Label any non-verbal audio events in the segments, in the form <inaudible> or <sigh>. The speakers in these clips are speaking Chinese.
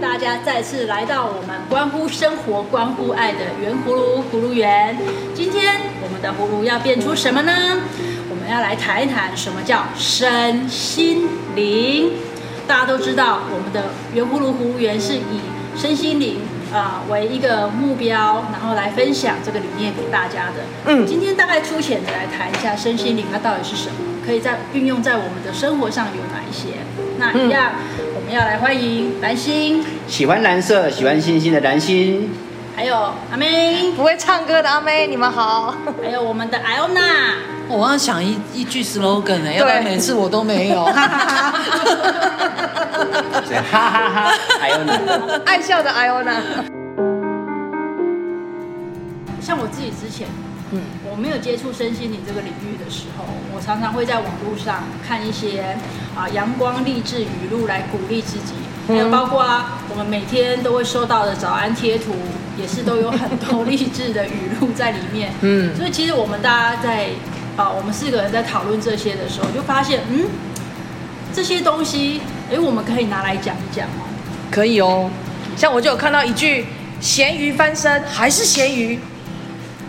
大家再次来到我们关乎生活、关乎爱的圆葫芦葫芦园。今天我们的葫芦要变出什么呢？我们要来谈一谈什么叫身心灵。大家都知道，我们的圆葫芦葫芦园是以身心灵啊、为一个目标，然后来分享这个理念给大家的。嗯，今天大概粗浅的来谈一下身心灵它到底是什么，可以在运用在我们的生活上有哪一些？那一样。们要来欢迎蓝心，喜欢蓝色、喜欢星星的蓝心，还有阿妹，不会唱歌的阿妹，你们好。还有我们的艾欧娜，我要想一一句 slogan 呢，要不然每次我都没有。<laughs> 哈哈哈！艾欧娜，爱笑的艾欧娜。像我自己之前。嗯，我没有接触身心灵这个领域的时候，我常常会在网络上看一些啊阳光励志语录来鼓励自己，还有包括我们每天都会收到的早安贴图，也是都有很多励志的语录在里面。嗯，所以其实我们大家在啊，我们四个人在讨论这些的时候，就发现，嗯，这些东西，哎，我们可以拿来讲一讲哦。可以哦，像我就有看到一句“咸鱼翻身还是咸鱼”。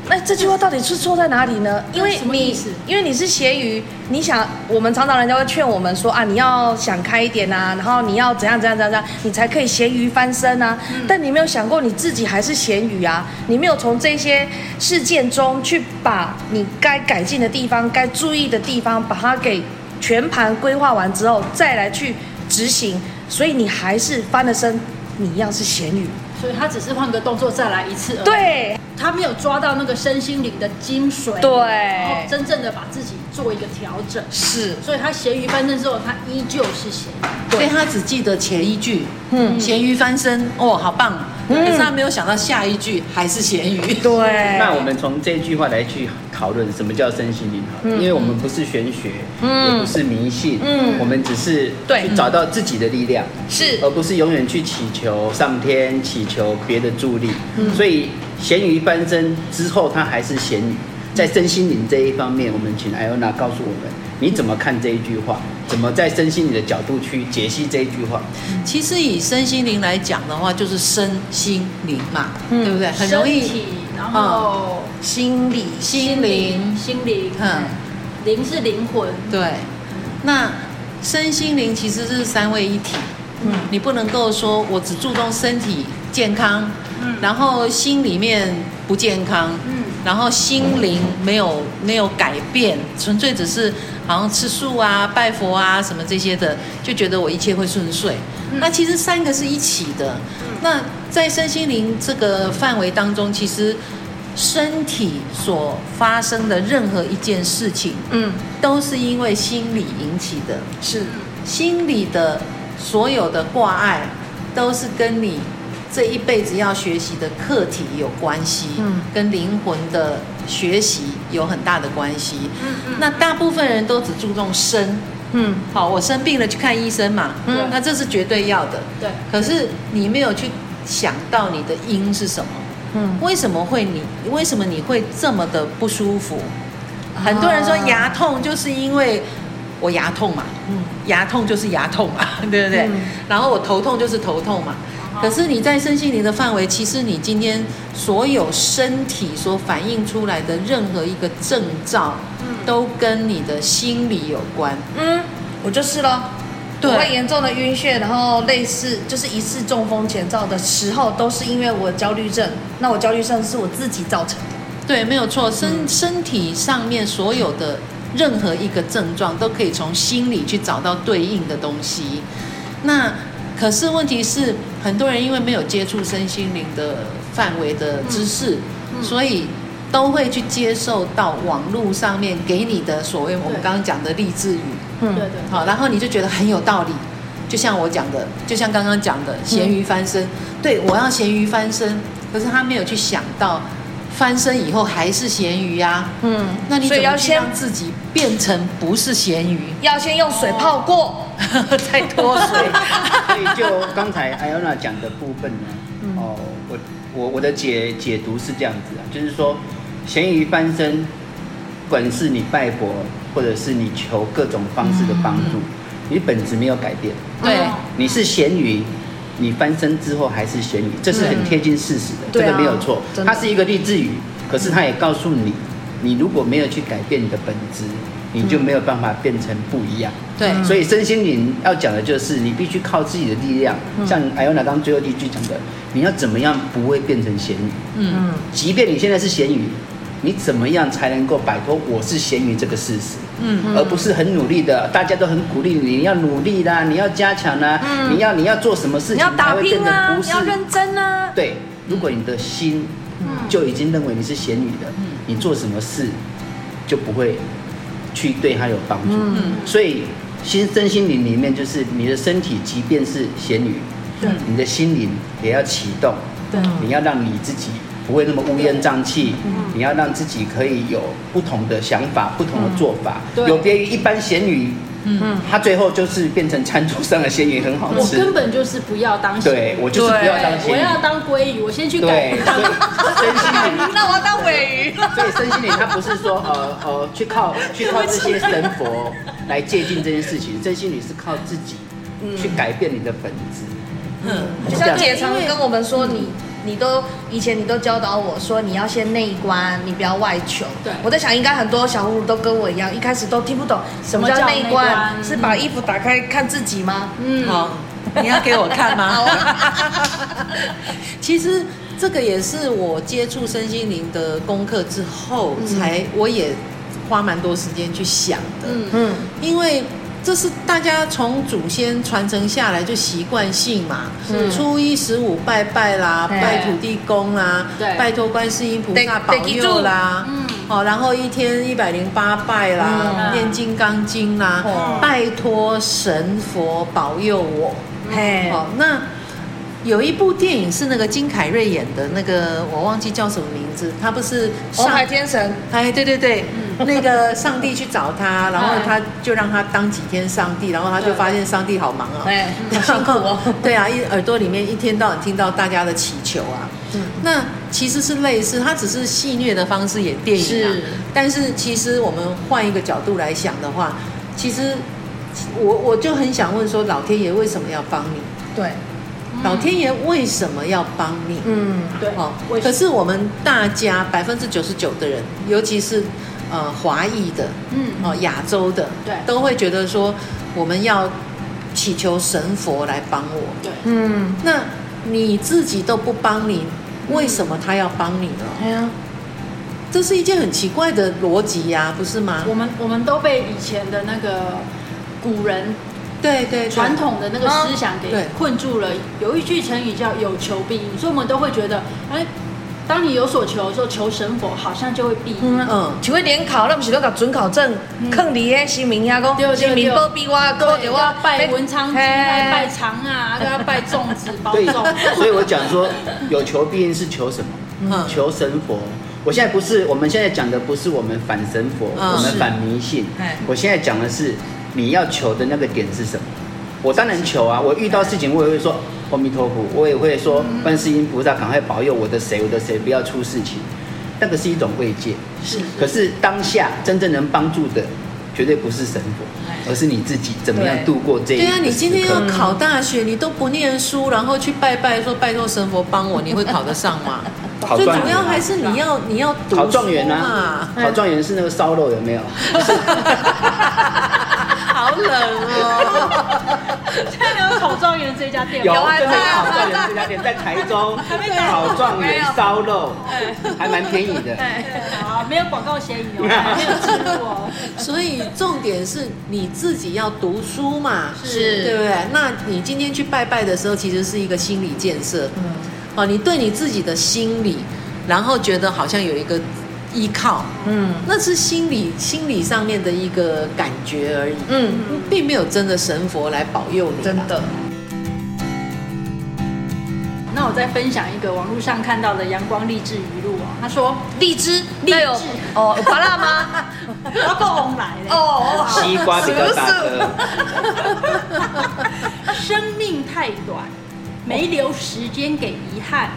那这句话到底是错在哪里呢？因为你，因为你是咸鱼，你想，我们常常人家会劝我们说啊，你要想开一点啊，然后你要怎样怎样怎样，你才可以咸鱼翻身啊。嗯、但你没有想过你自己还是咸鱼啊，你没有从这些事件中去把你该改进的地方、该注意的地方，把它给全盘规划完之后，再来去执行，所以你还是翻了身，你一样是咸鱼。所以他只是换个动作再来一次而已。对。他没有抓到那个身心灵的精髓，对，然后真正的把自己做一个调整，是，所以他咸鱼翻身之后，他依旧是咸鱼，所以他只记得前一句，嗯，咸鱼翻身，哦，好棒，可是他没有想到下一句还是咸鱼，对。那我们从这句话来去讨论什么叫身心灵，嗯，因为我们不是玄学，嗯，也不是迷信，嗯，我们只是去找到自己的力量，是，而不是永远去祈求上天，祈求别的助力，嗯，所以。咸鱼翻身之后，它还是咸鱼。在身心灵这一方面，我们请艾欧娜告诉我们，你怎么看这一句话？怎么在身心灵的角度去解析这一句话？其实以身心灵来讲的话，就是身心灵嘛，嗯、对不对？很容易，身体，然后心理、心灵、心灵，嗯，灵是灵魂。对，那身心灵其实是三位一体。嗯，你不能够说我只注重身体健康。嗯，然后心里面不健康，嗯，然后心灵没有没有改变，纯粹只是好像吃素啊、拜佛啊什么这些的，就觉得我一切会顺遂。嗯，那其实三个是一起的。嗯，那在身心灵这个范围当中，其实身体所发生的任何一件事情，嗯，都是因为心理引起的。是，心理的所有的挂碍，都是跟你。这一辈子要学习的课题有关系，嗯，跟灵魂的学习有很大的关系，嗯嗯。那大部分人都只注重身，嗯，好，我生病了去看医生嘛，嗯，那这是绝对要的，对。可是你没有去想到你的因是什么，嗯，为什么会你为什么你会这么的不舒服？很多人说牙痛就是因为我牙痛嘛，嗯，牙痛就是牙痛嘛，<laughs> 对不对？嗯，然后我头痛就是头痛嘛。可是你在身心灵的范围，其实你今天所有身体所反映出来的任何一个征兆，都跟你的心理有关。嗯，我就是咯。对，我会严重的晕眩，然后类似就是疑似中风前兆的时候，都是因为我焦虑症。那我焦虑症是我自己造成的。对，没有错。身身体上面所有的任何一个症状，都可以从心里去找到对应的东西。那。可是问题是，很多人因为没有接触身心灵的范围的知识，嗯嗯、所以都会去接受到网络上面给你的所谓我们刚刚讲的励志语，嗯，对对，好，然后你就觉得很有道理，就像我讲的，就像刚刚讲的咸鱼翻身，嗯、对，我要咸鱼翻身，可是他没有去想到。翻身以后还是咸鱼呀、啊，嗯，那你怎么先让自己变成不是咸鱼？要先用水泡过，哦、<laughs> 再脱水。<laughs> 所以就刚才艾欧娜讲的部分呢，嗯、哦，我我我的解解读是这样子啊，就是说咸鱼翻身，不管是你拜佛，或者是你求各种方式的帮助，嗯、你本质没有改变。对，你是咸鱼。你翻身之后还是咸鱼，这是很贴近事实的，这个没有错。它是一个励志语，可是它也告诉你，你如果没有去改变你的本质，你就没有办法变成不一样。对，所以身心灵要讲的就是，你必须靠自己的力量。像艾欧娜刚最后一句讲的，你要怎么样不会变成咸鱼？嗯，即便你现在是咸鱼，你怎么样才能够摆脱我是咸鱼这个事实？嗯，而不是很努力的，大家都很鼓励你，你要努力啦，你要加强啦，你要你要做什么事情你要打才会变拼啊，不是你要认真啊。对，如果你的心就已经认为你是咸鱼的，你做什么事就不会去对他有帮助。嗯。所以心身心灵里面，就是你的身体即便是咸鱼，对。你的心灵也要启动，对。你要让你自己不会那么乌烟瘴气，你要让自己可以有不同的想法、不同的做法，对有别于一般咸鱼。嗯，它最后就是变成餐桌上的咸鱼，很好吃。我根本就是不要当咸鱼。对我就是不要当咸鱼，我要当鲑鱼，我先去改。对，所以身心灵，<laughs> 那我要当尾鱼。所以身心灵它不是说呃呃去靠去靠这些神佛来界定这件事情，身心灵是靠自己去改变你的本质。嗯，就像姐常跟我们说，你你都以前你都教导我说，你要先内观，你不要外求。对我在想，应该很多小葫芦都跟我一样，一开始都听不懂什么叫内观观，是把衣服打开看自己吗？嗯，好，你要给我看吗？<laughs> <laughs> 其实这个也是我接触身心灵的功课之后，才我也花蛮多时间去想的。嗯嗯，因为这是大家从祖先传承下来就习惯性嘛，初一十五拜拜啦，拜土地公啦，拜托观世音菩得萨保佑啦，嗯。好，然后一天一百零八拜啦，嗯。念金刚经啦，哦。拜托神佛保佑我。嘿，好，那有一部电影是那个金凯瑞演的，那个我忘记叫什么名字，他不是红上海天神，哎，对对对，那个上帝去找他，然后哎他 <laughs> 就让他当几天上帝，然后他就发现上帝好忙啊，哎，<laughs> 好辛苦哦。<laughs> 对啊，一耳朵里面一天到晚听到大家的祈求啊，嗯。那其实是类似，他只是戏谑的方式演电影啊。是，但是其实我们换一个角度来想的话，其实我我就很想问说，老天爷为什么要帮你？对，老天爷为什么要帮你？嗯，对哦可是我们大家百分之九十九的人，尤其是呃华裔的，嗯哦亚洲的，对都会觉得说我们要祈求神佛来帮我。对，嗯，那你自己都不帮你，为什么他要帮你呢？哎呀，这是一件很奇怪的逻辑呀，不是吗我？们我们都被以前的那个古人对对，对传统的那个思想给困住了。有一句成语叫“有求必应”，所以我们都会觉得，哎，当你有所求的时候，求神佛好像就会必应。嗯，像迄联考，那不是都甲准考证，坑伫迄新民遐对对讲，新民保庇我，保对，着我拜文昌帝，嘿拜拜长啊，都要拜粽子、<laughs> 包对，粽。所以我讲说有求必应是求什么？嗯求神佛。我现在不是，我们现在讲的不是我们反神佛，嗯我们反迷信哎。我现在讲的是你要求的那个点是什么？我当然求啊，我遇到事情我也会说阿弥陀佛，我也会说观世音菩萨赶快保佑我的谁我的谁不要出事情，那个是一种慰藉。是可是当下真正能帮助的，绝对不是神佛，而是你自己怎么样度过这一个对啊，你今天要考大学，你都不念书，然后去拜拜说拜托神佛帮我，你会 <laughs> 考得上吗？最主要还是你要你要考状元啊，考状元是那个烧肉有没有？好冷哦。<laughs> 现在没有考状元这家店有，吗啊真的在啊考状元这家店在台中，考状元烧肉还蛮便宜的。好，没有广告嫌疑哦，没有植入哦。所以重点是你自己要读书嘛，是对不对？那你今天去拜拜的时候，其实是一个心理建设，嗯，哦，你对你自己的心理，然后觉得好像有一个依靠，嗯。那是心理心理上面的一个感觉而已，嗯，并没有真的神佛来保佑你，真的，那我再分享一个网络上看到的阳光励志语录哦，他说荔枝，荔枝那有哦，有芭乐吗？<laughs> 要够红来嘞。哦，西瓜比较大颗，<laughs> 生命太短，没留时间给遗憾。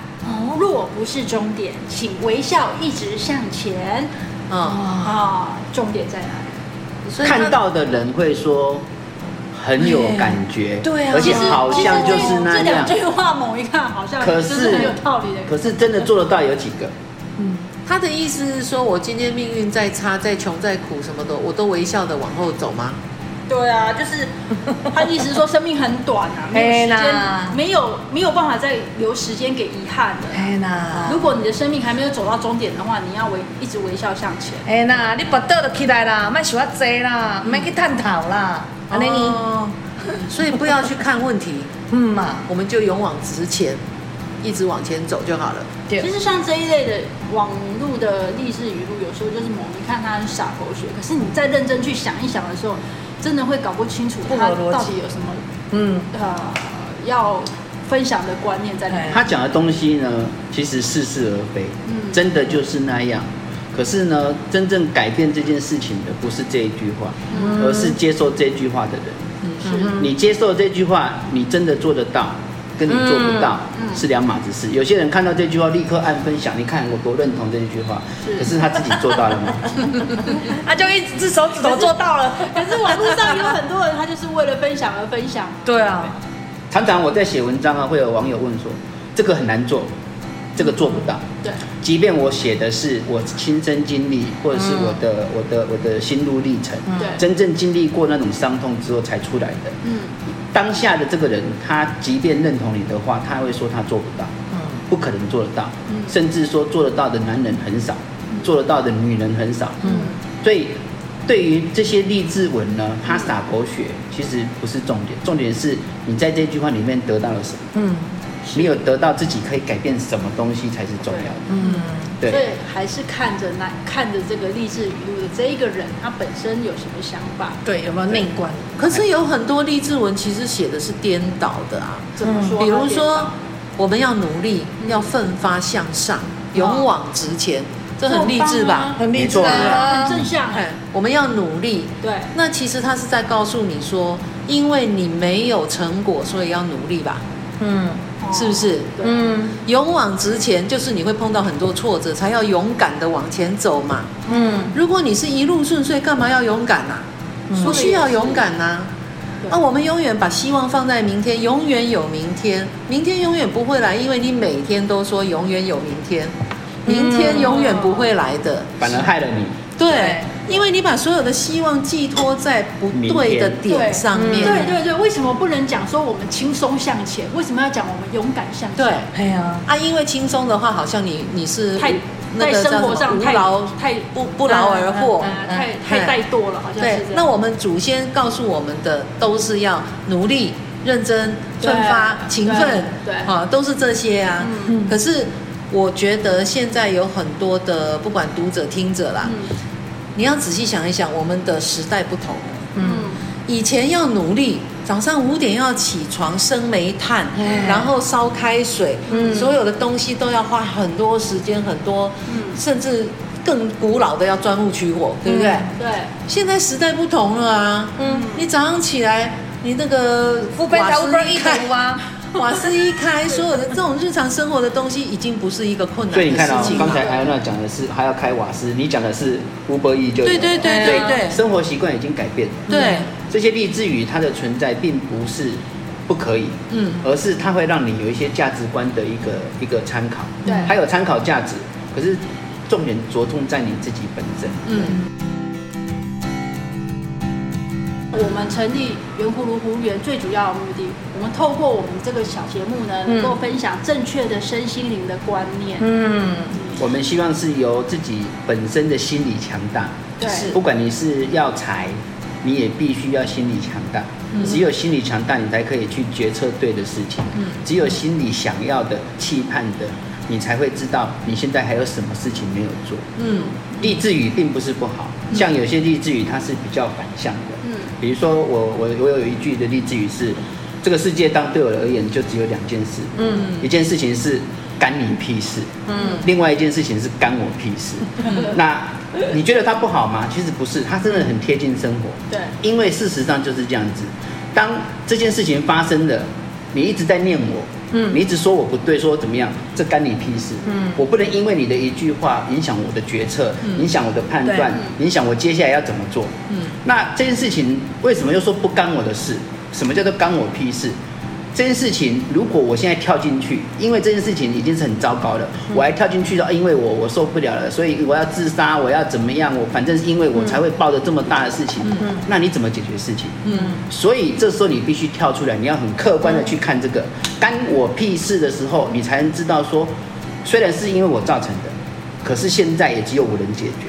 若不是终点，请微笑一直向前。嗯，啊，重点在哪里？所以他看到的人会说很有感觉，对啊，而且好像就是那样。这两句话某一看，好像可是很有道理的。可是真的做得到有几个？嗯，他的意思是说，我今天命运再差、再穷、再苦，什么的，我都微笑的往后走吗？对啊，就是 <laughs> 他意思是说生命很短啊，<laughs> 没有时间，没有没有办法再留时间给遗憾的。哎呐，如果你的生命还没有走到终点的话，你要微一直微笑向前。哎呐，你不倒就起来啦，别想要坐啦，别去探讨啦，安尼呢？所以不要去看问题，<laughs> 嗯嘛，我们就勇往直前，一直往前走就好了。其实像这一类的网络的励志语录，有时候就是某一看他很傻狗血，可是你再认真去想一想的时候。真的会搞不清楚他到底有什么，嗯呃，要分享的观念在哪里。他讲的东西呢，其实似是而非，嗯，真的就是那样。可是呢，真正改变这件事情的不是这一句话，嗯、而是接受这句话的人。嗯，是你接受这句话，你真的做得到。跟你做不到是两码子事。有些人看到这句话立刻按分享，你看我多认同这句话。可是他自己做到了吗？<laughs> 他就一只手指头做到了。<laughs> 可是网络上有很多人，他就是为了分享而分享。对啊，常常我在写文章啊，会有网友问说，这个很难做，这个做不到。对，即便我写的是我亲身经历，或者是我的我的我的心路历程，对，真正经历过那种伤痛之后才出来的。嗯。当下的这个人，他即便认同你的话，他会说他做不到，嗯，不可能做得到，嗯，甚至说做得到的男人很少，嗯，做得到的女人很少，嗯，所以对于这些励志文呢，他撒狗血其实不是重点，重点是你在这句话里面得到了什么，嗯，你有得到自己可以改变什么东西才是重要的，嗯。对所以还是看着那看着这个励志语录的这一个人，他本身有什么想法？对，有没有内观？可是有很多励志文其实写的是颠倒的啊。怎么说？比如说，我们要努力，要奋发向上，勇往直前，这很励志吧？很励志啊，很正向。我们要努力。对。那其实他是在告诉你说，因为你没有成果，所以要努力吧？嗯。是不是？嗯，勇往直前就是你会碰到很多挫折，才要勇敢的往前走嘛。嗯，如果你是一路顺遂，干嘛要勇敢啊？不需要勇敢呐。那我们永远把希望放在明天，永远有明天，明天永远不会来，因为你每天都说永远有明天，明天永远不会来的，反而害了你。对。因为你把所有的希望寄托在不对的点上面。对对对，为什么不能讲说我们轻松向前？为什么要讲我们勇敢向前？对，哎呀，啊，因为轻松的话，好像你你是太那个生活上太劳太不不劳而获，太太怠惰了，好像是。对，那我们祖先告诉我们的都是要努力、认真、奋发、勤奋，对啊，都是这些啊。可是我觉得现在有很多的不管读者听者啦。你要仔细想一想，我们的时代不同。嗯，以前要努力，早上五点要起床生煤炭，嗯、然后烧开水，嗯，所有的东西都要花很多时间，很多，嗯，甚至更古老的要钻木取火，对不对？嗯、对。现在时代不同了啊。嗯，你早上起来，你那个瓦斯一开啊。瓦斯一开，所有的这种日常生活的东西已经不是一个困难的事情了。所以你看到刚才艾娜讲的是还要开瓦斯，你讲的是 Uber Eats 就对对对对对，生活习惯已经改变了。对，这些励志语它的存在并不是不可以，嗯，而是它会让你有一些价值观的一个一个参考，对，还有参考价值。可是重点着重在你自己本身，嗯。我们成立圆葫芦葫芦缘最主要的目的，我们透过我们这个小节目呢，能够分享正确的身心灵的观念。嗯，我们希望是由自己本身的心理强大。对，不管你是要财，你也必须要心理强大。嗯，只有心理强大，你才可以去决策对的事情。嗯，只有心里想要的、期盼的，你才会知道你现在还有什么事情没有做。嗯，励志语并不是不好，像有些励志语它是比较反向的。比如说我，我我我有一句的励志语是：这个世界当对我而言就只有两件事，嗯，一件事情是干你屁事，嗯，另外一件事情是干我屁事。嗯、那你觉得它不好吗？其实不是，它真的很贴近生活。对，因为事实上就是这样子。当这件事情发生了，你一直在念我，嗯，你一直说我不对，说怎么样，这干你屁事，嗯，我不能因为你的一句话影响我的决策，嗯、影响我的判断，影响我接下来要怎么做，嗯，那这件事情为什么又说不干我的事？什么叫做干我屁事？这件事情，如果我现在跳进去，因为这件事情已经是很糟糕了，嗯、我还跳进去说，因为我我受不了了，所以我要自杀，我要怎么样？我反正是因为我才会抱着这么大的事情。嗯，那你怎么解决事情？嗯，所以这时候你必须跳出来，你要很客观的去看这个干我屁事的时候，你才能知道说，虽然是因为我造成的，可是现在也只有我能解决，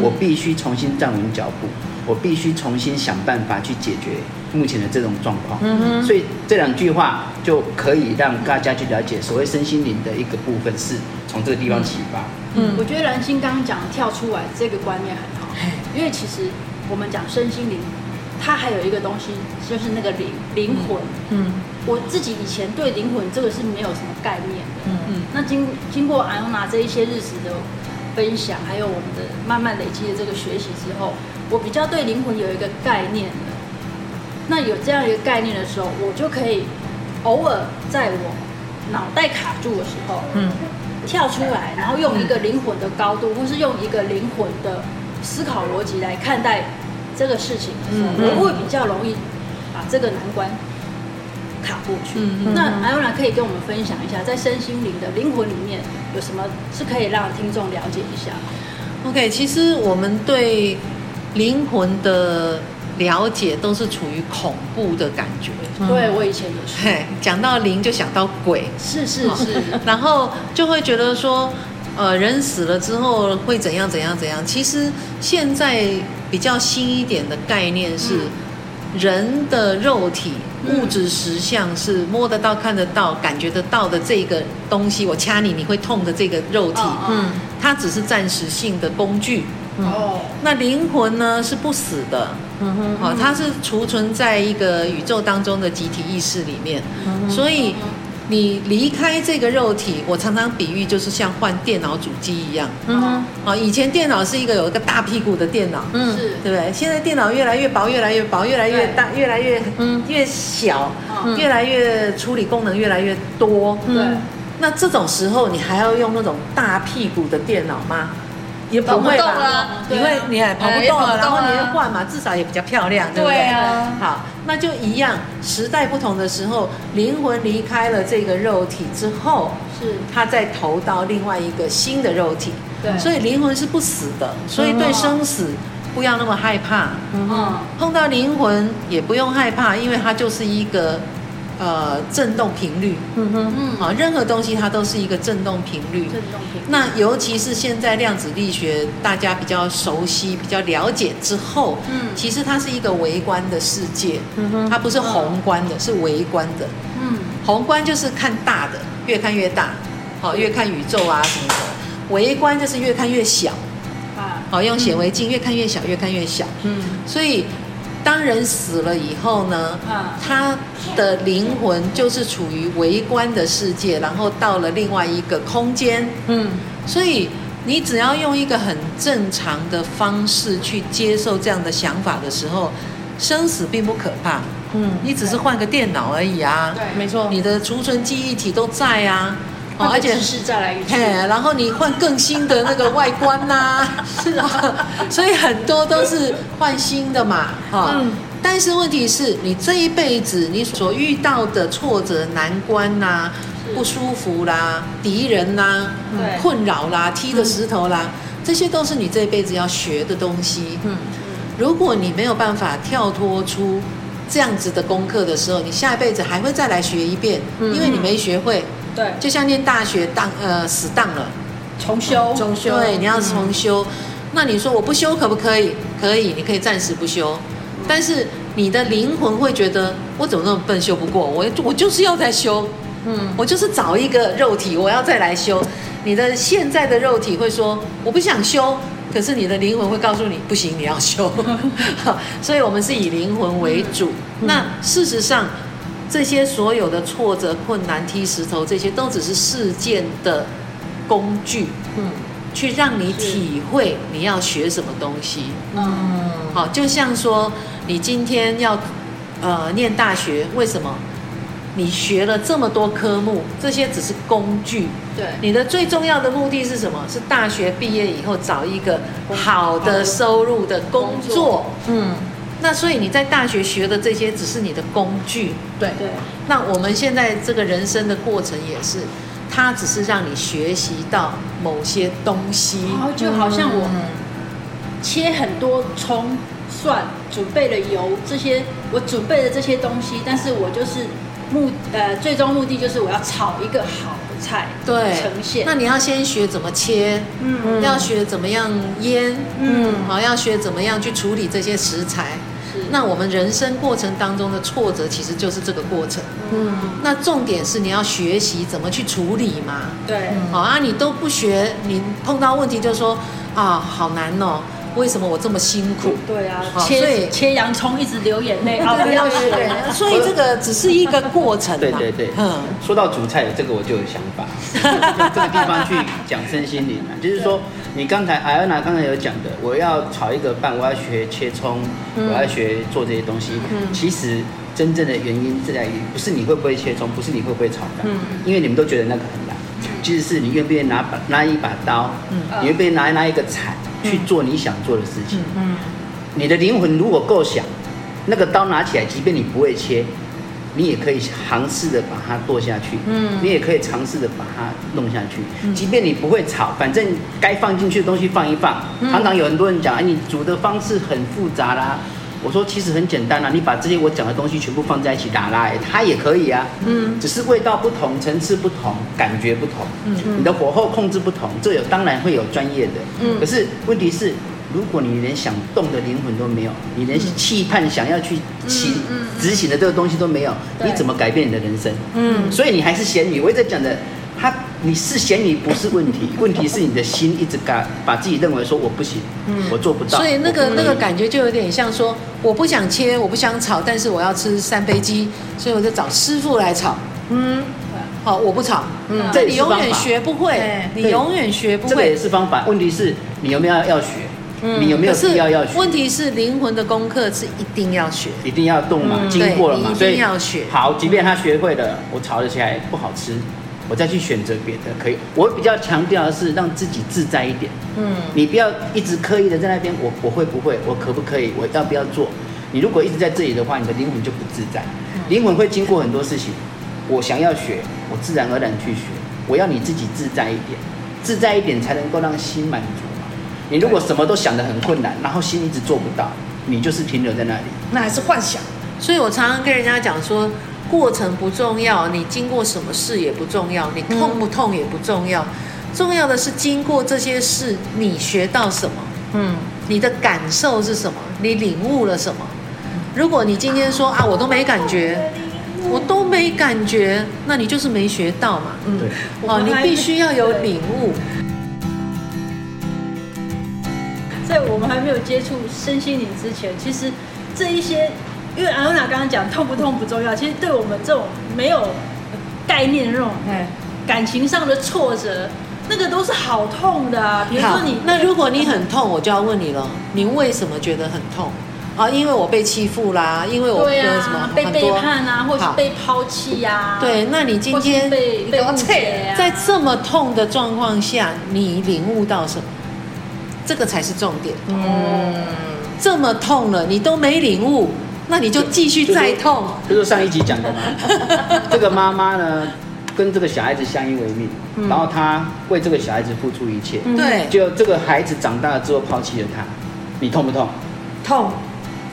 我必须重新站稳脚步。我必须重新想办法去解决目前的这种状况，嗯哼，所以这两句话就可以让大家去了解所谓身心灵的一个部分，是从这个地方启发。嗯，我觉得兰心刚刚讲跳出来这个观念很好，因为其实我们讲身心灵，它还有一个东西就是那个灵灵魂。嗯，我自己以前对灵魂这个是没有什么概念的。嗯嗯，那经经过艾欧娜这一些日子的分享，还有我们的慢慢累积的这个学习之后。我比较对灵魂有一个概念了，那有这样一个概念的时候，我就可以偶尔在我脑袋卡住的时候，嗯，跳出来，然后用一个灵魂的高度，或是用一个灵魂的思考逻辑来看待这个事情的时候，我会比较容易把这个难关卡过去。那艾欧娜可以跟我们分享一下，在身心灵的灵魂里面有什么是可以让听众了解一下？OK，其实我们对。灵魂的了解都是处于恐怖的感觉，对，我以前也是。嘿，讲到灵就想到鬼，是是是，<laughs> 然后就会觉得说，呃，人死了之后会怎样怎样怎样。其实现在比较新一点的概念是，人的肉体物质实相是摸得到、看得到、感觉得到的这个东西，我掐你你会痛的这个肉体，嗯，它只是暂时性的工具。哦，那灵魂呢是不死的，嗯哼，好，它是储存在一个宇宙当中的集体意识里面，所以你离开这个肉体，我常常比喻就是像换电脑主机一样，嗯啊，以前电脑是一个有一个大屁股的电脑，嗯，是，对不对？现在电脑越来越薄，越来越薄，越来越大，越来越嗯。越小，越来越处理功能越来越多，对。那这种时候你还要用那种大屁股的电脑吗？也不会吧，你会你也跑不动了，然后你要换嘛，至少也比较漂亮，对不对？好，那就一样，时代不同的时候，灵魂离开了这个肉体之后，是。它再投到另外一个新的肉体，对，所以灵魂是不死的，所以对生死不要那么害怕，嗯，碰到灵魂也不用害怕，因为它就是一个。呃，振动频率，嗯哼，嗯，好，任何东西它都是一个振动频率。振动频率。那尤其是现在量子力学大家比较熟悉、比较了解之后，嗯，其实它是一个微观的世界，嗯哼，它不是宏观的，是微观的。嗯，宏观就是看大的，越看越大，好，越看宇宙啊什么的。微观就是越看越小，啊，好，用显微镜越看越小，越看越小。嗯，所以。当人死了以后呢，他的灵魂就是处于微观的世界，然后到了另外一个空间。嗯，所以你只要用一个很正常的方式去接受这样的想法的时候，生死并不可怕。嗯，你只是换个电脑而已啊。对，没错。你的储存记忆体都在啊。哦，而且是再来一次，然后你换更新的那个外观呐、啊，是啊，所以很多都是换新的嘛，哈。嗯。但是问题是你这一辈子你所遇到的挫折、难关呐、啊、不舒服啦、敌人呐、啊、困扰啦、踢的石头啦，这些都是你这一辈子要学的东西。嗯。如果你没有办法跳脱出这样子的功课的时候，你下一辈子还会再来学一遍，因为你没学会。对，就像念大学当呃死当了，重修，重修，对，你要重修。嗯、那你说我不修可不可以？可以，你可以暂时不修。嗯、但是你的灵魂会觉得我怎么那么笨，修不过我，我就是要再修。嗯，我就是找一个肉体，我要再来修。你的现在的肉体会说我不想修，可是你的灵魂会告诉你不行，你要修。<laughs> 所以我们是以灵魂为主。嗯、那事实上。这些所有的挫折、困难、踢石头，这些都只是事件的工具，嗯，去让你体会你要学什么东西，嗯，好，就像说你今天要呃念大学，为什么？你学了这么多科目，这些只是工具。对，你的最重要的目的是什么？是大学毕业以后找一个好的收入的工作。嗯，那所以你在大学学的这些只是你的工具。对对。那我们现在这个人生的过程也是，它只是让你学习到某些东西。然后就好像我切很多葱、蒜，准备了油这些，我准备了这些东西，但是我就是目呃最终目的就是我要炒一个好。菜对呈现，那你要先学怎么切，嗯，要学怎么样腌，嗯，好，要学怎么样去处理这些食材。是，那我们人生过程当中的挫折，其实就是这个过程。嗯，那重点是你要学习怎么去处理嘛。对，好啊，你都不学，你碰到问题就说啊，好难哦。为什么我这么辛苦？对啊，切切洋葱一直流眼泪，啊不要学。所以这个只是一个过程。对对对，嗯，说到煮菜，这个我就有想法，<laughs> 这个地方去讲身心灵啊，就是说你刚才艾安娜刚才有讲的，我要炒一个饭，我要学切葱，我要学做这些东西。嗯，其实真正的原因在于，不是你会不会切葱，不是你会不会炒饭，嗯，因为你们都觉得那个很难，其实是你愿不愿意拿把拿一把刀，嗯，你愿不愿意拿拿一个铲。去做你想做的事情。嗯，你的灵魂如果够想，那个刀拿起来，即便你不会切，你也可以尝试的把它剁下去。嗯，你也可以尝试的把它弄下去。嗯，即便你不会炒，反正该放进去的东西放一放。常常有很多人讲，哎，你煮的方式很复杂啦。我说其实很简单啊，你把这些我讲的东西全部放在一起打拉，它也可以啊。嗯，只是味道不同，层次不同，感觉不同。嗯，你的火候控制不同，这有当然会有专业的。嗯，可是问题是，如果你连想动的灵魂都没有，你连期盼想要去起执行的这个东西都没有，你怎么改变你的人生？嗯，所以你还是咸鱼。我一直讲的。他，你是咸鱼不是问题，<laughs> 问题是你的心一直敢把自己认为说我不行，嗯，我做不到。所以那个那个感觉就有点像说，我不想切，我不想炒，但是我要吃三杯鸡，所以我就找师傅来炒。嗯，好，我不炒。嗯，这你永远学不会，你永远学不会。这个也是方法，问题是你有没有要学？你有没有必要要学？问题是灵魂的功课是一定要学，一定要动嘛，经过了嘛，所以一定要学。好，即便他学会了，我炒了起来不好吃。我再去选择别的可以，我比较强调的是让自己自在一点。嗯，你不要一直刻意的在那边，我我会不会，我可不可以，我要不要做？你如果一直在这里的话，你的灵魂就不自在。灵魂会经过很多事情，我想要学，我自然而然去学。我要你自己自在一点，自在一点才能够让心满足嘛。你如果什么都想得很困难，然后心一直做不到，你就是停留在那里，那还是幻想。所以我常常跟人家讲说。过程不重要，你经过什么事也不重要，你痛不痛也不重要，重要的是经过这些事，你学到什么？嗯，你的感受是什么？你领悟了什么？如果你今天说啊，我都没感觉，我都没感觉，那你就是没学到嘛。嗯，对，哦，你必须要有领悟。我们还没有接触身心灵之前，其实这一些。因为阿欧娜刚刚讲痛不痛不重要，其实对我们这种没有概念的那种感情上的挫折，那个都是好痛的啊。比如说你，那如果你很痛，我就要问你了，你为什么觉得很痛？啊，因为我被欺负啦，因为我对啊，被背叛啊，或是被抛弃呀。对，那你今天被被误解啊，在这么痛的状况下，你领悟到什么？这个才是重点。嗯，这么痛了，你都没领悟。那你就继续再痛，就是上一集讲的嘛。<laughs> 这个妈妈呢，跟这个小孩子相依为命，嗯、然后她为这个小孩子付出一切。对，就这个孩子长大了之后抛弃了他，你痛不痛？痛。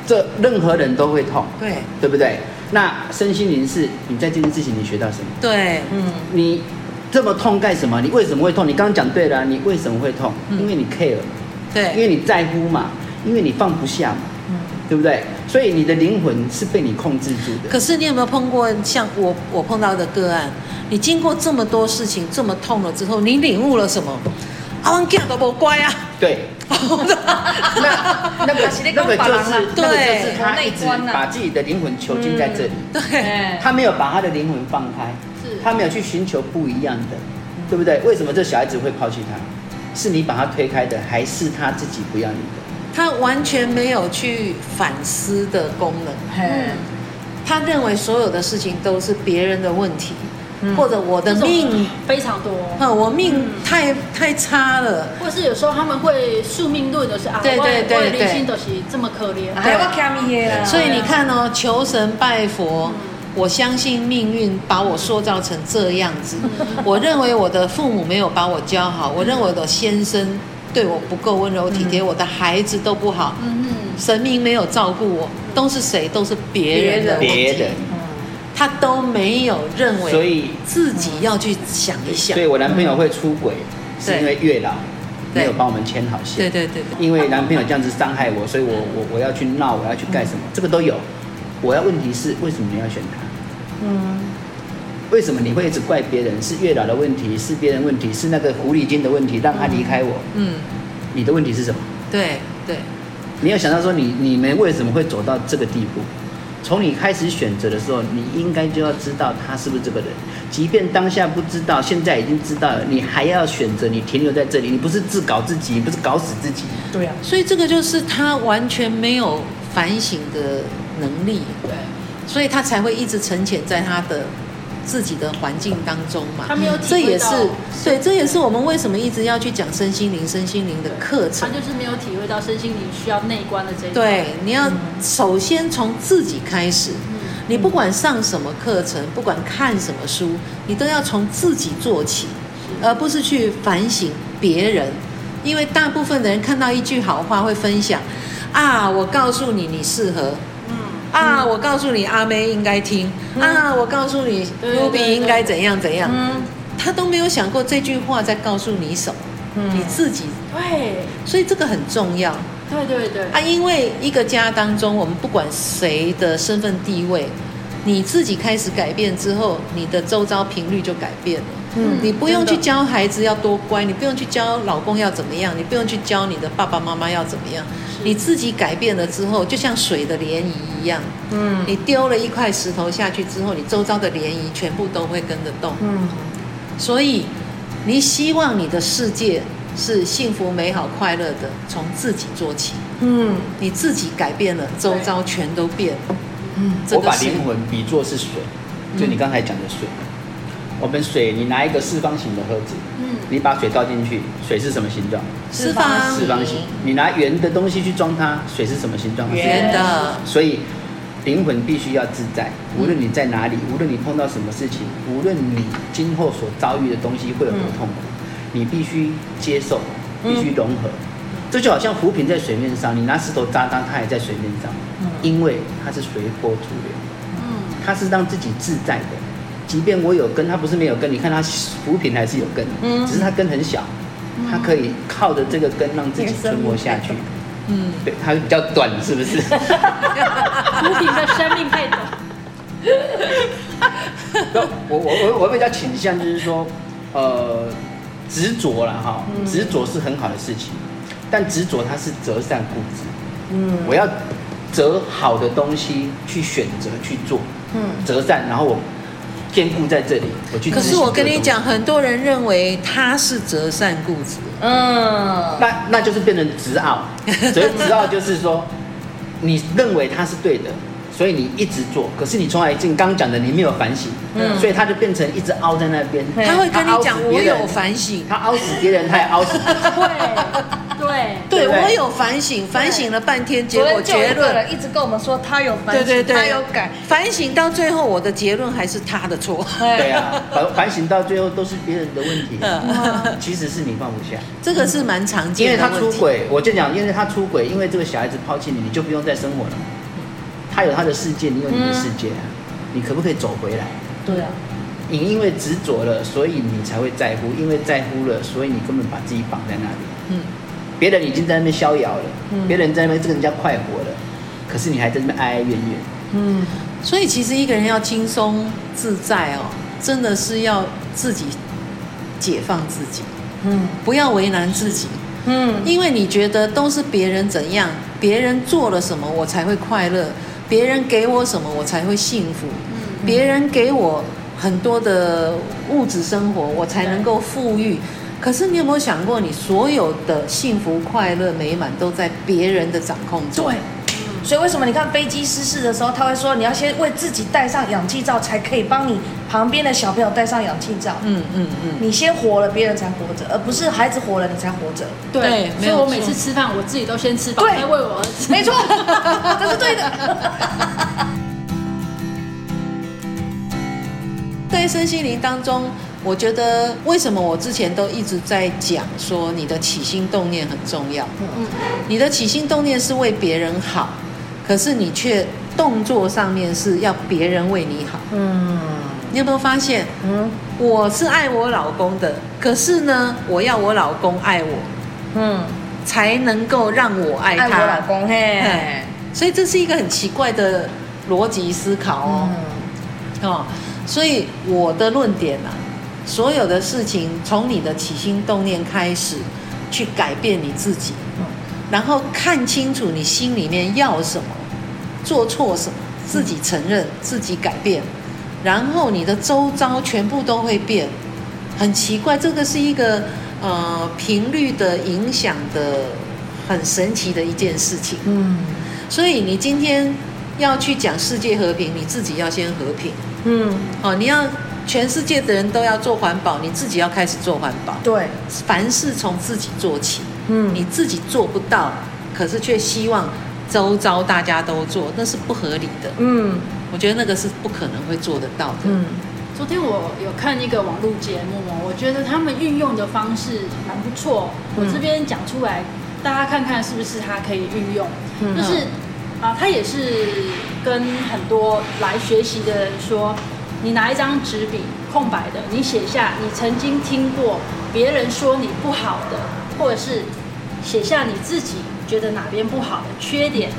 这任何人都会痛。对，对不对？那身心灵是，你在这件事情你学到什么？对，嗯。你这么痛干什么？你为什么会痛？你刚刚讲对了，你为什么会痛？因为你 care。对。因为你在乎嘛，因为你放不下嘛。对不对？所以你的灵魂是被你控制住的。可是你有没有碰过像我我碰到的个案？你经过这么多事情，这么痛了之后，你领悟了什么？阿旺健都不乖啊。对。<laughs> 那那个 <laughs> 那个就是那个就是他一直把自己的灵魂囚禁在这里。对。他没有把他的灵魂放开，是他没有去寻求不一样的，对不对？为什么这小孩子会抛弃他？是你把他推开的，还是他自己不要你的？他完全没有去反思的功能，嗯，他认为所有的事情都是别人的问题，嗯、或者我的命。非常多，嗯、我命太、嗯、太差了，或者是有时候他们会宿命论，就是啊，对对对对，人心都是这么可怜，还要看命所以你看哦，求神拜佛。嗯我相信命运把我塑造成这样子。我认为我的父母没有把我教好，我认为我的先生对我不够温柔体贴，我的孩子都不好。神明没有照顾我，都是谁？都是别人的问题。别人，他都没有认为，所以自己要去想一想。所以我男朋友会出轨，是因为月老没有帮我们牵好线。对对对。因为男朋友这样子伤害我，所以我我我要去闹，我要去干什么？这个都有。我要问题是为什么你要选他？嗯，为什么你会一直怪别人？是月老的问题，是别人问题，是那个狐狸精的问题，让他离开我。嗯，你的问题是什么？对对，你要想到说你你们为什么会走到这个地步？从你开始选择的时候，你应该就要知道他是不是这个人。即便当下不知道，现在已经知道了，你还要选择你停留在这里，你不是自搞自己，你不是搞死自己。对啊，所以这个就是他完全没有反省的。能力对，所以他才会一直沉潜在他的自己的环境当中嘛。他没有体会到，这也是对，这也是我们为什么一直要去讲身心灵、身心灵的课程。他就是没有体会到身心灵需要内观的这一块。对，你要首先从自己开始。嗯，你不管上什么课程，不管看什么书，你都要从自己做起，而不是去反省别人。因为大部分的人看到一句好话会分享啊，我告诉你，你适合。啊！我告诉你，阿妹应该听。啊！我告诉你，Ruby 应该怎样怎样。嗯，他都没有想过这句话在告诉你什么。嗯，你自己。对。所以这个很重要。对对对。啊，因为一个家当中，我们不管谁的身份地位，你自己开始改变之后，你的周遭频率就改变了。嗯，你不用去教孩子要多乖，你不用去教老公要怎么样，你不用去教你的爸爸妈妈要怎么样。你自己改变了之后，就像水的涟漪一样。嗯，你丢了一块石头下去之后，你周遭的涟漪全部都会跟着动。嗯，所以你希望你的世界是幸福、美好、快乐的，从自己做起。嗯，你自己改变了，周遭全都变了。嗯，我把灵魂比作是水，就你刚才讲的水。我们水，你拿一个四方形的盒子，嗯，你把水倒进去，水是什么形状？四方。四方形。你拿圆的东西去装它，水是什么形状？圆的。所以灵魂必须要自在，无论你在哪里，无论你碰到什么事情，无论你今后所遭遇的东西会有多痛苦，你必须接受，必须融合。这就好像浮萍在水面上，你拿石头砸它，它也在水面上，因为它是随波逐流，嗯，它是让自己自在的。即便我有根，它不是没有根。你看它浮萍还是有根，嗯，只是它根很小，它可以靠着这个根让自己存活下去。嗯，对，它比较短，是不是？<laughs> 浮萍的生命太短。<laughs> 我我我我比较倾向就是说，呃，执着了哈，执着是很好的事情，但执着它是折善固执。嗯，我要择好的东西去选择去做，嗯，择善，然后我。兼顾在这里，我去。可是我跟你讲，很多人认为他是择善固执，嗯，那那就是变成执拗。<laughs> 所以执拗就是说，你认为他是对的，所以你一直做。可是你从来，你刚刚讲的，你没有反省，嗯，所以他就变成一直凹在那边。他会跟你讲，我有反省，他凹死别人，他也凹死。<laughs> 会。对，对，我有反省，反省了半天，结果结论一直跟我们说他有反省，对对对，他有改，反省到最后，我的结论还是他的错。对啊，<laughs> 反反省到最后都是别人的问题，<laughs> 其实是你放不下。这个是蛮常见的，因为他出轨，我就讲，因为他出轨，因为这个小孩子抛弃你，你就不用再生活了。他有他的世界，你有你的世界啊，你可不可以走回来？对啊，你因为执着了，所以你才会在乎，因为在乎了，所以你根本把自己绑在那里。嗯。别人已经在那边逍遥了，别人在那边这个人家快活了，可是你还在那边哀哀怨怨。嗯，所以其实一个人要轻松自在哦，真的是要自己解放自己，嗯，不要为难自己，嗯，因为你觉得都是别人怎样，别人做了什么我才会快乐，别人给我什么我才会幸福，嗯，别人给我很多的物质生活我才能够富裕。可是你有没有想过，你所有的幸福、快乐、美满都在别人的掌控中？对，所以为什么你看飞机失事的时候，他会说你要先为自己戴上氧气罩，才可以帮你旁边的小朋友戴上氧气罩。嗯嗯嗯，你先活了，别人才活着，而不是孩子活了你才活着。对，没有所以我每次吃饭，我自己都先吃饱，对再喂我儿子。没错，这是对的。<laughs> 在身心灵当中，我觉得为什么我之前都一直在讲说你的起心动念很重要。嗯，你的起心动念是为别人好，可是你却动作上面是要别人为你好。嗯，你有没有发现？嗯我是爱我老公的，可是呢，我要我老公爱我，嗯，才能够让我爱他。爱我老公嘿哎，所以这是一个很奇怪的逻辑思考哦。嗯哦，所以我的论点啊，所有的事情从你的起心动念开始，去改变你自己，然后看清楚你心里面要什么，做错什么，自己承认，自己改变，然后你的周遭全部都会变。很奇怪，这个是一个呃频率的影响的很神奇的一件事情。嗯所以你今天要去讲世界和平，你自己要先和平。嗯，哦，你要全世界的人都要做环保，你自己要开始做环保。对，凡事从自己做起，嗯你自己做不到，可是却希望周遭大家都做，那是不合理的。嗯我觉得那个是不可能会做得到的。嗯昨天我有看一个网络节目哦，我觉得他们运用的方式蛮不错。我这边讲出来，大家看看是不是它可以运用。嗯就是啊，他也是跟很多来学习的人说，你拿一张纸笔空白的，你写下你曾经听过别人说你不好的，或者是写下你自己觉得哪边不好的缺点。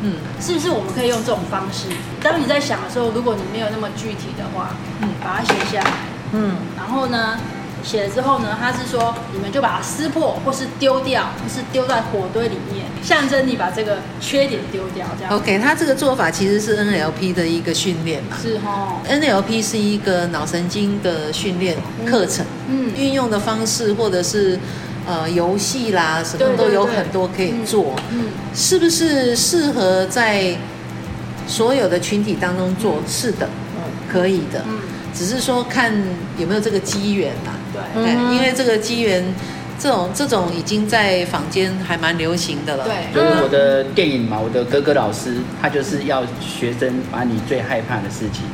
嗯是不是我们可以用这种方式？当你在想的时候，如果你没有那么具体的话，嗯把它写下来。嗯然后呢，写了之后呢，他是说你们就把它撕破，或是丢掉，或是丢在火堆里面，象征你把这个缺点丢掉，这样。，OK，他这个做法其实是 NLP 的一个训练嘛。是哦，NLP 是一个脑神经的训练课程，嗯运用的方式或者是呃游戏啦，什么都有很多可以做。嗯，是不是适合在所有的群体当中做？是的，嗯可以的。嗯只是说看有没有这个机缘啦。对。对，嗯。因为这个机缘，这种这种已经在坊间还蛮流行的了。对。就是我的电影嘛，我的哥哥老师，他就是要学生把你最害怕的事情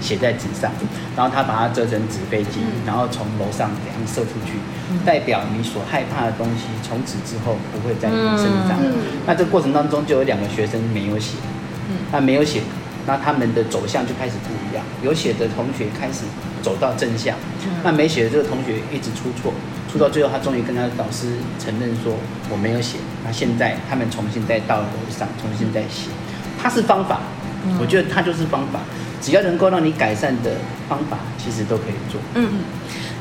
写在纸上，然后他把它折成纸飞机，然后从楼上这样射出去，代表你所害怕的东西从此之后不会在你身上。嗯。那这过程当中就有两个学生没有写，那没有写，那他们的走向就开始不一样。有写的同学开始走到正向，那没写的这个同学一直出错，出到最后他终于跟他的导师承认说我没有写。那现在他们重新再到楼上重新再写，它是方法，我觉得它就是方法，只要能够让你改善的方法，其实都可以做。嗯。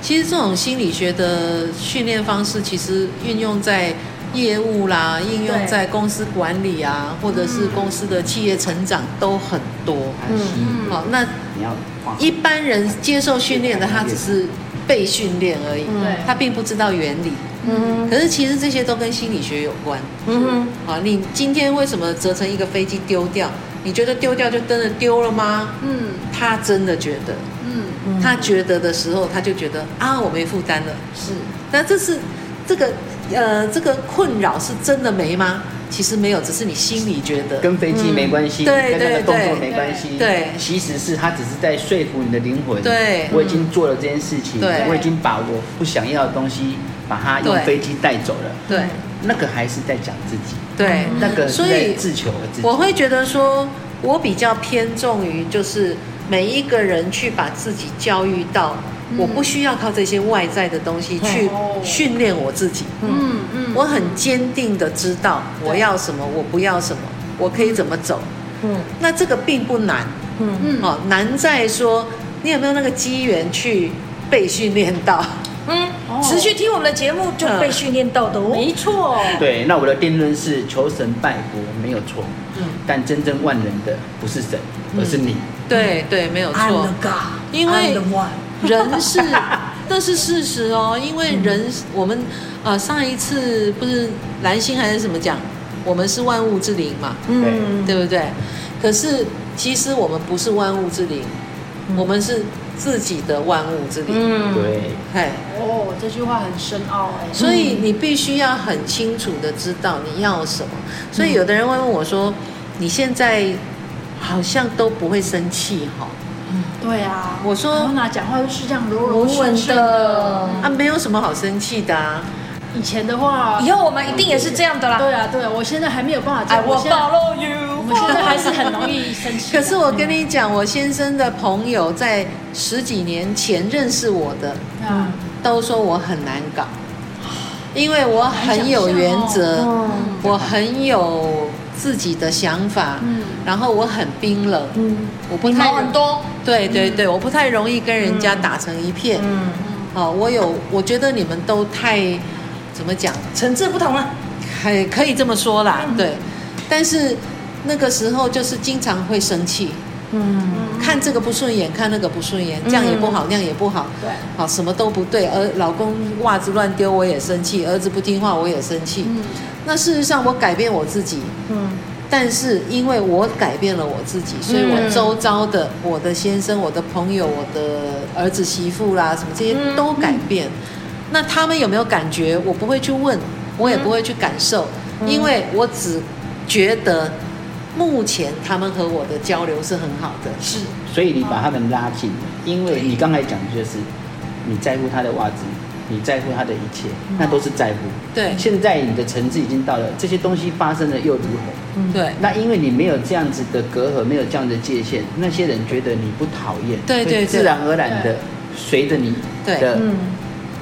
其实这种心理学的训练方式，其实运用在业务啦，应用在公司管理啊，或者是公司的企业成长都很多。嗯，嗯好，那你要一般人接受训练的，他只是被训练而已，对他并不知道原理。嗯可是其实这些都跟心理学有关。嗯好，你今天为什么折成一个飞机丢掉？你觉得丢掉就真的丢了吗？嗯他真的觉得，嗯，嗯他觉得的时候，他就觉得啊，我没负担了。是，那这是这个呃，这个困扰是真的没吗？其实没有，只是你心里觉得。跟飞机没关系，嗯对跟那个对动作对没关系，对。其实是他只是在说服你的灵魂，对。我已经做了这件事情，对。我已经把我不想要的东西，把它用对。飞机带走了，对。那个还是在讲自己，对，那个是所以在自求而自己。我会觉得说，我比较偏重于就是每一个人去把自己教育到，我不需要靠这些外在的东西去哦训练我自己。嗯嗯，我很坚定的知道我要什么，我不要什么，我可以怎么走。嗯那这个并不难，嗯嗯哦，难在说你有没有那个机缘去被训练到。嗯哦，持续听我们的节目就被训练到的哦。没错，对，那我的定论是求神拜佛没有错，嗯但真正万能的不是神，而是你。对对，没有错因为。人是，<laughs> 那是事实哦。因为人，我们呃上一次不是蓝星还是什么讲，我们是万物之灵嘛，嗯对不对？可是其实我们不是万物之灵，我们是自己的万物之灵。嗯，对，嘿，哦，这句话很深奥哎。所以你必须要很清楚的知道你要什么。所以有的人会问我说：“你现在好像都不会生气哈？”对啊，我说讲话都是这样柔柔稳稳顺顺的。啊，没有什么好生气的啊。以前的话，以后我们一定也是这样的啦。对啊，对啊，我现在还没有办法这样。I 我 will follow you。我们现在还是很容易生气。可是我跟你讲，我先生的朋友在十几年前认识我的，啊，都说我很难搞，因为我很有原则，嗯我很有自己的想法，嗯然后我很冰冷，嗯，我不太很，多。对对对，我不太容易跟人家打成一片。嗯，好，我有，我觉得你们都太怎么讲，层次不同啊。还可以这么说啦，对。但是那个时候就是经常会生气，嗯，看这个不顺眼，看那个不顺眼，这样也不好，那样也不好，对，好什么都不对。而老公袜子乱丢，我也生气；儿子不听话，我也生气。嗯那事实上，我改变我自己，嗯，但是因为我改变了我自己，所以我周遭的我的先生、我的朋友、我的儿子媳妇啦，什么这些都改变。那他们有没有感觉？我不会去问，我也不会去感受，因为我只觉得目前他们和我的交流是很好的。是，所以你把他们拉近了，因为你刚才讲的就是你在乎他的袜子，你在乎他的一切，那都是在乎。对。现在你的层次已经到了，这些东西发生了又如何？对。那因为你没有这样子的隔阂，没有这样的界限，那些人觉得你不讨厌，对对对。自然而然的随着你对。的嗯。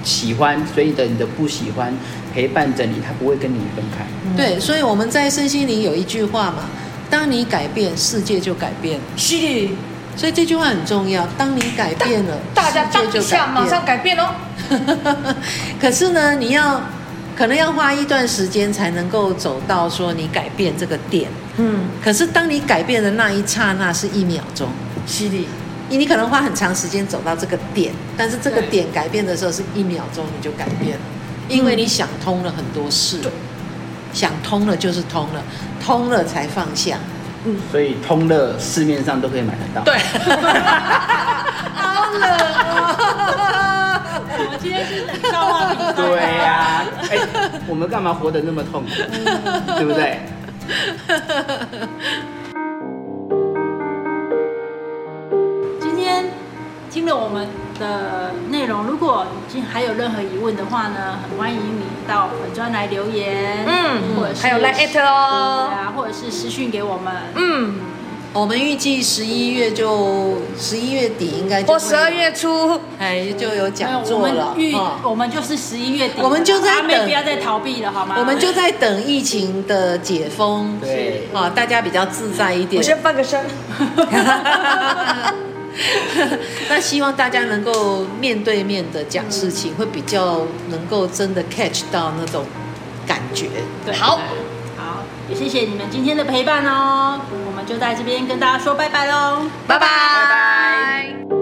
喜欢，随着你的不喜欢，陪伴着你，他不会跟你分开。对，所以我们在身心灵有一句话嘛：当你改变，世界就改变。是的。所以这句话很重要。当你改变了，大家当下，改马上。改变哦。<laughs> 可是呢，你要可能要花一段时间才能够走到说你改变这个点。嗯，可是当你改变的那一刹那是一秒钟，是的。你你可能花很长时间走到这个点，但是这个对点改变的时候是一秒钟你就改变了，因为你想通了很多事。想通了就是通了，通了才放下。所以通乐市面上都可以买得到。对。好冷哦！<laughs> 我们今天是冷笑话比赛。对呀、哎，我们干嘛活得那么痛苦？对不对？今天听了我们的内容，如果已经还有任何疑问的话呢，很欢迎你到粉专来留言，嗯或者是还有来艾特哦对啊，或者是私讯给我们，嗯，我们预计十一月就十一月底应该或十二月初。哎就有讲座了预、哦我们就是十一月底，我们就在阿妹等不要再逃避了好吗？我们就在等疫情的解封，对啊，大家比较自在一点我。先翻个身。<laughs> 那希望大家能够面对面的讲事情，会比较能够真的 catch 到那种感觉。对。好。好，也谢谢你们今天的陪伴哦，我们就在这边跟大家说拜拜喽，拜拜。